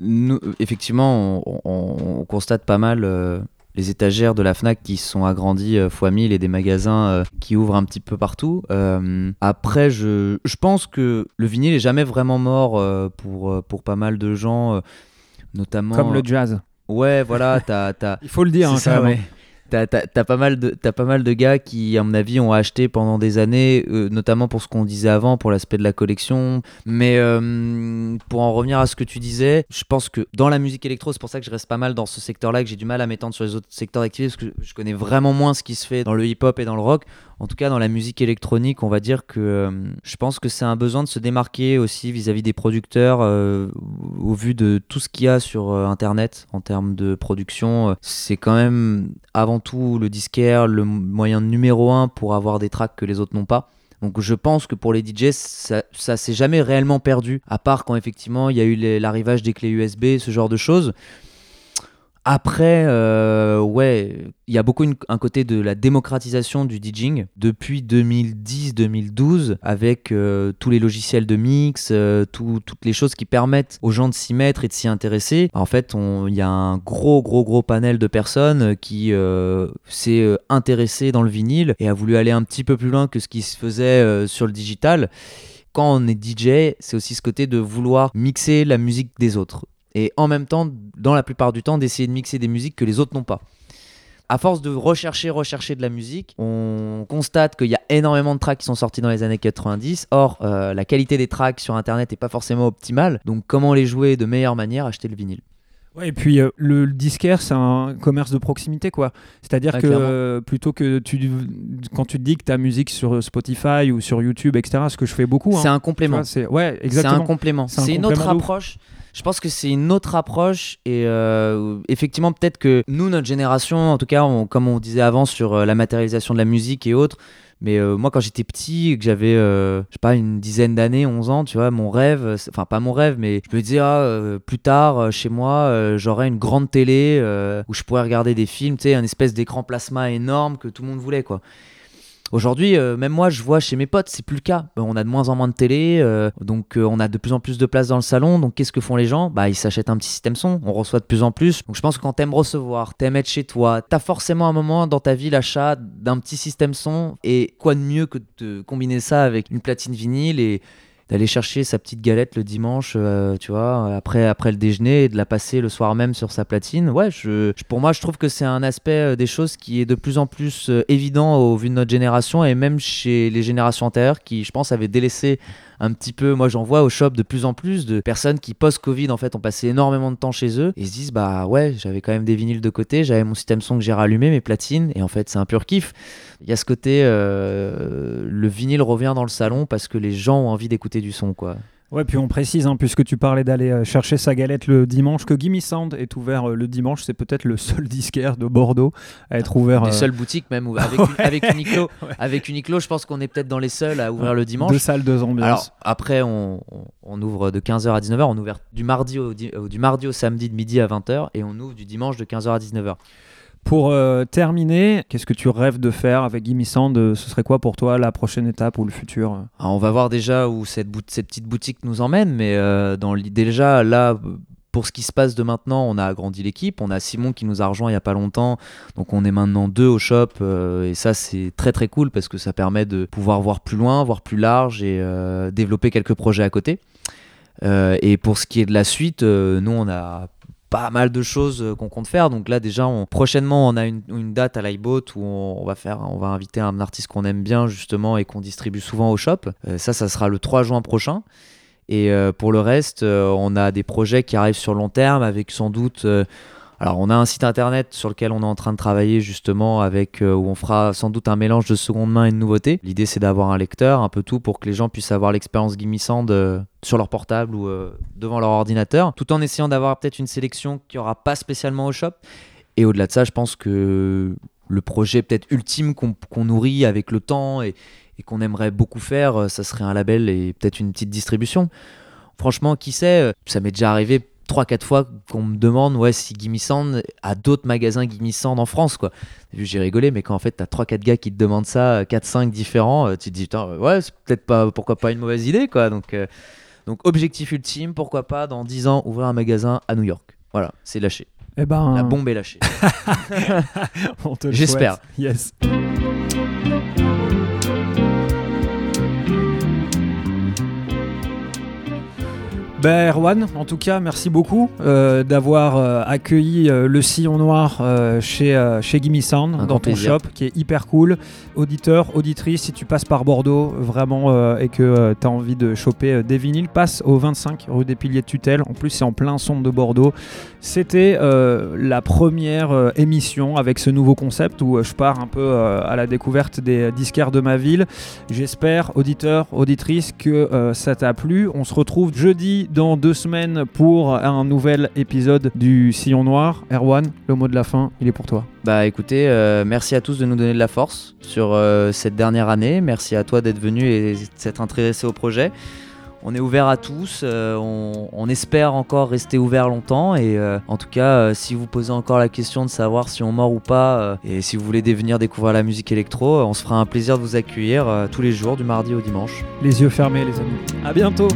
Nous, euh, effectivement, on, on- on constate pas mal euh, les étagères de la Fnac qui se sont agrandies euh, fois 1000 et des magasins euh, qui ouvrent un petit peu partout. Euh, après, je, je pense que le vinyle est jamais vraiment mort euh, pour, euh, pour pas mal de gens, euh, notamment. Comme le jazz. Ouais, voilà, t'as. Il faut le dire, hein, ça, ouais. T'as, pas mal de, pas mal de gars qui, à mon avis, ont acheté pendant des années, euh, notamment pour ce qu'on disait avant, pour l'aspect de la collection. Mais euh, pour en revenir à ce que tu disais, je pense que dans la musique électro, c'est pour ça que je reste pas mal dans ce secteur-là, que j'ai du mal à m'étendre sur les autres secteurs d'activité, parce que je connais vraiment moins ce qui se fait dans le hip-hop et dans le rock. En tout cas, dans la musique électronique, on va dire que euh, je pense que c'est un besoin de se démarquer aussi vis-à-vis des producteurs au vu de tout ce qu'il y a sur Internet en termes de production. C'est quand même avant tout le disquaire, le moyen numéro un pour avoir des tracks que les autres n'ont pas. Donc je pense que pour les DJs, ça, ça s'est jamais réellement perdu, à part quand effectivement il y a eu l'arrivage des clés USB, ce genre de choses. Après, euh, ouais, il y a beaucoup un côté de la démocratisation du DJing depuis 2010-2012 avec euh, tous les logiciels de mix, euh, tout- toutes les choses qui permettent aux gens de s'y mettre et de s'y intéresser. En fait, il y a un gros, gros, gros panel de personnes qui s'est intéressé dans le vinyle et a voulu aller un petit peu plus loin que ce qui se faisait sur le digital. Quand on est DJ, c'est aussi ce côté de vouloir mixer la musique des autres et en même temps, dans la plupart du temps, d'essayer de mixer des musiques que les autres n'ont pas. À force de rechercher, rechercher de la musique, on constate qu'il y a énormément de tracks qui sont sortis dans les années 90. Or, euh, la qualité des tracks sur Internet n'est pas forcément optimale. Donc, comment les jouer de meilleure manière Acheter le vinyle? Ouais, et puis euh, le, le disquaire, c'est un commerce de proximité, quoi. C'est-à-dire que euh, plutôt que tu, quand tu te dis que ta musique sur Spotify ou sur YouTube, etc., ce que je fais beaucoup. C'est hein, un complément. c'est ouais, C'est exactement. un complément. C'est un C'est une autre ouf. Je pense que c'est une autre approche et euh, effectivement peut-être que nous, notre génération, en tout cas, comme on disait avant sur euh, la matérialisation de la musique et autres, mais euh, moi quand j'étais petit, et que j'avais, euh, je sais pas, une dizaine d'années, 11 ans, tu vois, mon rêve, enfin pas mon rêve, mais je me disais, ah, plus tard, chez moi, j'aurais une grande télé où je pourrais regarder des films, tu sais, un espèce d'écran plasma énorme que tout le monde voulait, quoi. Aujourd'hui, euh, même moi, je vois chez mes potes, c'est plus le cas. Euh, On a de moins en moins de télé, euh, donc on a de plus en plus de place dans le salon. Donc qu'est-ce que font les gens? Bah, ils s'achètent un petit système son. On reçoit de plus en plus. Donc je pense que quand t'aimes recevoir, t'aimes être chez toi, t'as forcément un moment dans ta vie l'achat d'un petit système son. Et quoi de mieux que de combiner ça avec une platine vinyle et d'aller chercher sa petite galette le dimanche, euh, tu vois, après, après le déjeuner et de la passer le soir même sur sa platine. Ouais, je, pour moi, je trouve que c'est un aspect euh, des choses qui est de plus en plus euh, évident au vu de notre génération et même chez les générations antérieures qui, je pense, avaient délaissé un petit peu. Moi, j'en vois au shop de plus en plus de personnes qui, post-Covid, en fait, ont passé énormément de temps chez eux et se disent, bah ouais, j'avais quand même des vinyles de côté, j'avais mon système son que j'ai rallumé, mes platines, et en fait, c'est un pur kiff. Il y a ce côté, euh, le vinyle revient dans le salon parce que les gens ont envie d'écouter du son, quoi. Ouais, puis on précise, hein, puisque tu parlais d'aller euh, chercher sa galette le dimanche, que Gimme Sound est ouvert euh, le dimanche. C'est peut-être le seul disquaire de Bordeaux à être ouvert. Les euh, seules boutiques, même, avec, une- avec Uniqlo. Avec Uniqlo, je pense qu'on est peut-être dans les seuls à ouvrir le dimanche. Deux salles, deux ambiances. Alors après, on, on- on ouvre de 15h à 19h. On ouvre du mardi, au, euh, du mardi au samedi de midi à 20h et on ouvre du dimanche de 15h à 19h. Pour euh, terminer, qu'est-ce que tu rêves de faire avec Gimme Euh, Ce serait quoi pour toi la prochaine étape ou le futur? Alors, on va voir déjà où cette, petite boutique nous emmène, mais euh, déjà, là, pour ce qui se passe de maintenant, on a agrandi l'équipe. On a Simon qui nous a rejoint il n'y a pas longtemps, donc on est maintenant deux au shop, et ça c'est très très cool parce que ça permet de pouvoir voir plus loin, voir plus large et développer quelques projets à côté. Et pour ce qui est de la suite, nous on a pas mal de choses euh, qu'on compte faire. Donc là déjà, prochainement, on a une, date à l'iBoat où on, va faire, inviter un artiste qu'on aime bien justement et qu'on distribue souvent au shop. Euh, ça, ça sera le 3 juin prochain. Et euh, pour le reste, on a des projets qui arrivent sur long terme avec sans doute. Alors, on a un site internet sur lequel on est en train de travailler justement avec euh, où on fera sans doute un mélange de seconde main et de nouveauté. L'idée, c'est d'avoir un lecteur, un peu tout pour que les gens puissent avoir l'expérience Sound euh, sur leur portable ou euh, devant leur ordinateur, tout en essayant d'avoir peut-être une sélection qui aura pas spécialement au shop. Et au-delà de ça, je pense que le projet peut-être ultime qu'on nourrit avec le temps et, qu'on aimerait beaucoup faire, ça serait un label et peut-être une petite distribution. Franchement, qui sait, ça m'est déjà arrivé 3-4 fois qu'on me demande ouais, si Gimme Sound a d'autres magasins Gimme Sound en France. quoi. J'ai rigolé, mais quand en fait t'as 3-4 gars qui te demandent ça, 4-5 différents, euh, tu te dis putain, euh, ouais, c'est peut-être pas, pourquoi pas une mauvaise idée. quoi. Donc, euh, donc objectif ultime, pourquoi pas dans 10 ans ouvrir un magasin à New York. Voilà, c'est lâché. Eh ben, La bombe est lâchée. J'espère. Yes. Ben Erwan, en tout cas, merci beaucoup euh, d'avoir euh, accueilli euh, le sillon noir chez, chez Gimme Sound Un dans ton plaisir. shop, qui est hyper cool. Auditeur, auditrice, si tu passes par Bordeaux vraiment et que tu as envie de choper des vinyles, passe au 25 rue des Piliers de Tutelle. En plus, c'est en plein centre de Bordeaux. C'était euh, la première euh, émission avec ce nouveau concept où euh, je pars un peu à la découverte des disquaires de ma ville. J'espère, auditeur, auditrice, que ça t'a plu. On se retrouve jeudi dans deux semaines pour un nouvel épisode du Sillon Noir. Erwan, le mot de la fin, il est pour toi. Bah écoutez, merci à tous de nous donner de la force sur cette dernière année. Merci à toi d'être venu et de s'être intéressé au projet. On est ouvert à tous, euh, on, on espère encore rester ouvert longtemps et euh, en tout cas euh, si vous posez encore la question de savoir si on mord ou pas et si vous voulez venir découvrir la musique électro, on se fera un plaisir de vous accueillir tous les jours du mardi au dimanche. Les yeux fermés, les amis. À bientôt.